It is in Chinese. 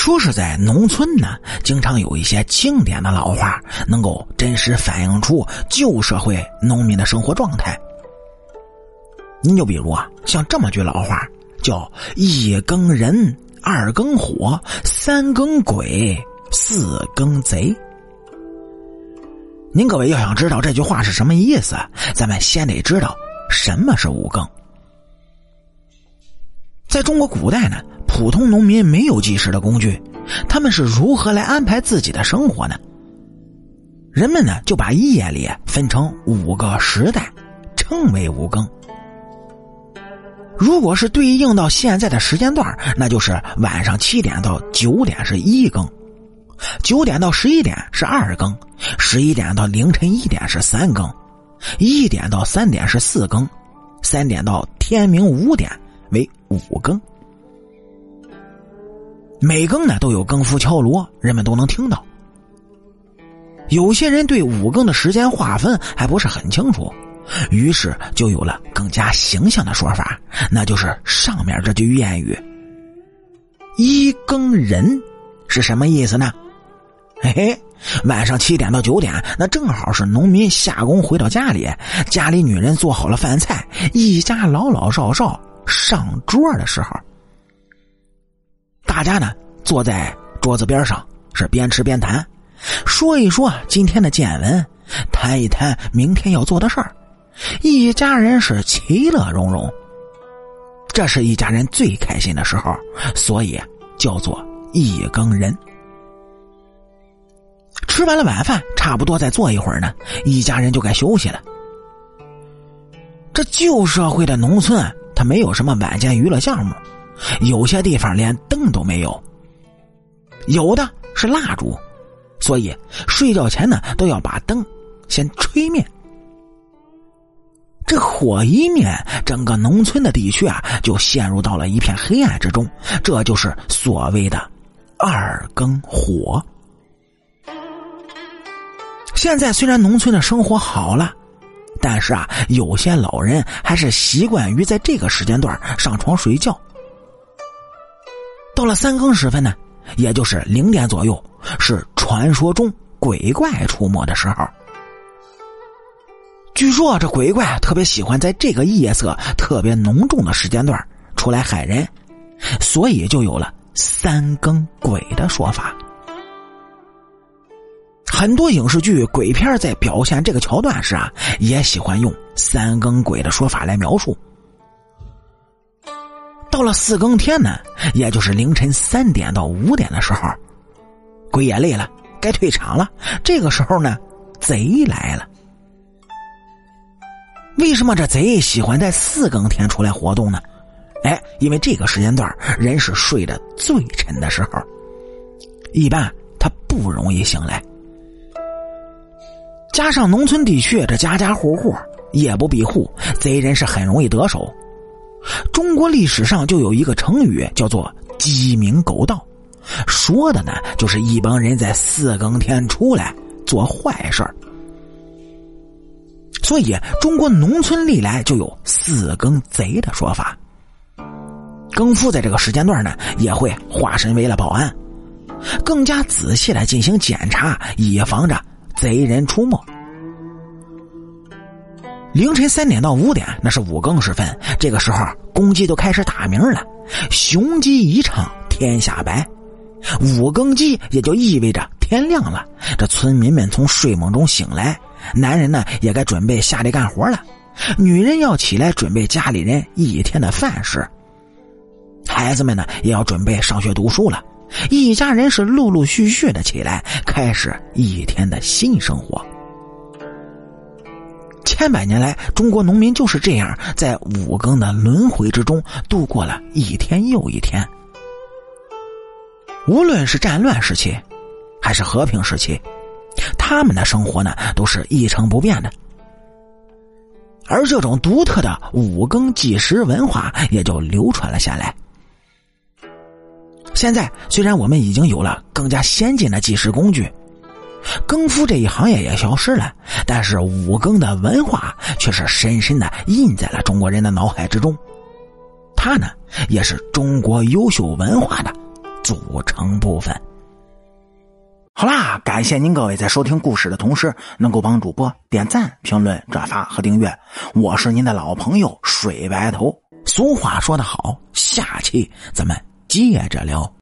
说是在农村呢，经常有一些经典的老话，能够真实反映出旧社会农民的生活状态。你就比如啊，像这么句老话，叫“一更人，二更火，三更鬼，四更贼”。您各位要想知道这句话是什么意思，咱们先得知道什么是五更。在中国古代呢。普通农民没有计时的工具，他们是如何来安排自己的生活呢？人们呢就把夜里分成五个时代，称为五更。如果是对应到现在的时间段，那就是晚上七点到九点是一更，九点到十一点是二更，十一点到凌晨一点是三更，一点到三点是四更，三点到天明五点为五更。每更呢都有更夫敲锣，人们都能听到。有些人对五更的时间划分还不是很清楚，于是就有了更加形象的说法，那就是上面这句谚语：“一更人”是什么意思呢？嘿嘿，晚上七点到九点，那正好是农民下工回到家里，家里女人做好了饭菜，一家老老少少上桌的时候。大家呢坐在桌子边上，是边吃边谈，说一说今天的见闻，谈一谈明天要做的事儿，一家人是其乐融融。这是一家人最开心的时候，所以叫做一更人。吃完了晚饭，差不多再坐一会儿呢，一家人就该休息了。这旧社会的农村，它没有什么晚间娱乐项目。有些地方连灯都没有，有的是蜡烛，所以睡觉前呢都要把灯先吹灭。这火一灭，整个农村的地区啊就陷入到了一片黑暗之中，这就是所谓的二更火。现在虽然农村的生活好了，但是啊，有些老人还是习惯于在这个时间段上床睡觉。到了三更时分呢，也就是零点左右，是传说中鬼怪出没的时候。据说这鬼怪特别喜欢在这个夜色特别浓重的时间段出来害人，所以就有了“三更鬼”的说法。很多影视剧、鬼片在表现这个桥段时啊，也喜欢用“三更鬼”的说法来描述。到了四更天呢，也就是凌晨三点到五点的时候，鬼也累了，该退场了。这个时候呢，贼来了。为什么这贼喜欢在四更天出来活动呢？哎，因为这个时间段人是睡得最沉的时候，一般他不容易醒来。加上农村地区这家家户户夜不闭户，贼人是很容易得手。中国历史上就有一个成语叫做“鸡鸣狗盗”，说的呢就是一帮人在四更天出来做坏事儿所以中国农村历来就有“四更贼”的说法。更夫在这个时间段呢，也会化身为了保安，更加仔细的进行检查，以防着贼人出没。凌晨三点到五点，那是五更时分。这个时候，公鸡都开始打鸣了，雄鸡一唱，天下白。五更鸡也就意味着天亮了。这村民们从睡梦中醒来，男人呢也该准备下地干活了，女人要起来准备家里人一天的饭食，孩子们呢也要准备上学读书了。一家人是陆陆续续的起来，开始一天的新生活。千百年来，中国农民就是这样在五更的轮回之中度过了一天又一天。无论是战乱时期，还是和平时期，他们的生活呢都是一成不变的。而这种独特的五更计时文化也就流传了下来。现在虽然我们已经有了更加先进的计时工具。更夫这一行业也消失了，但是五更的文化却是深深的印在了中国人的脑海之中。它呢，也是中国优秀文化的组成部分。好啦，感谢您各位在收听故事的同时，能够帮主播点赞、评论、转发和订阅。我是您的老朋友水白头。俗话说得好，下期咱们接着聊。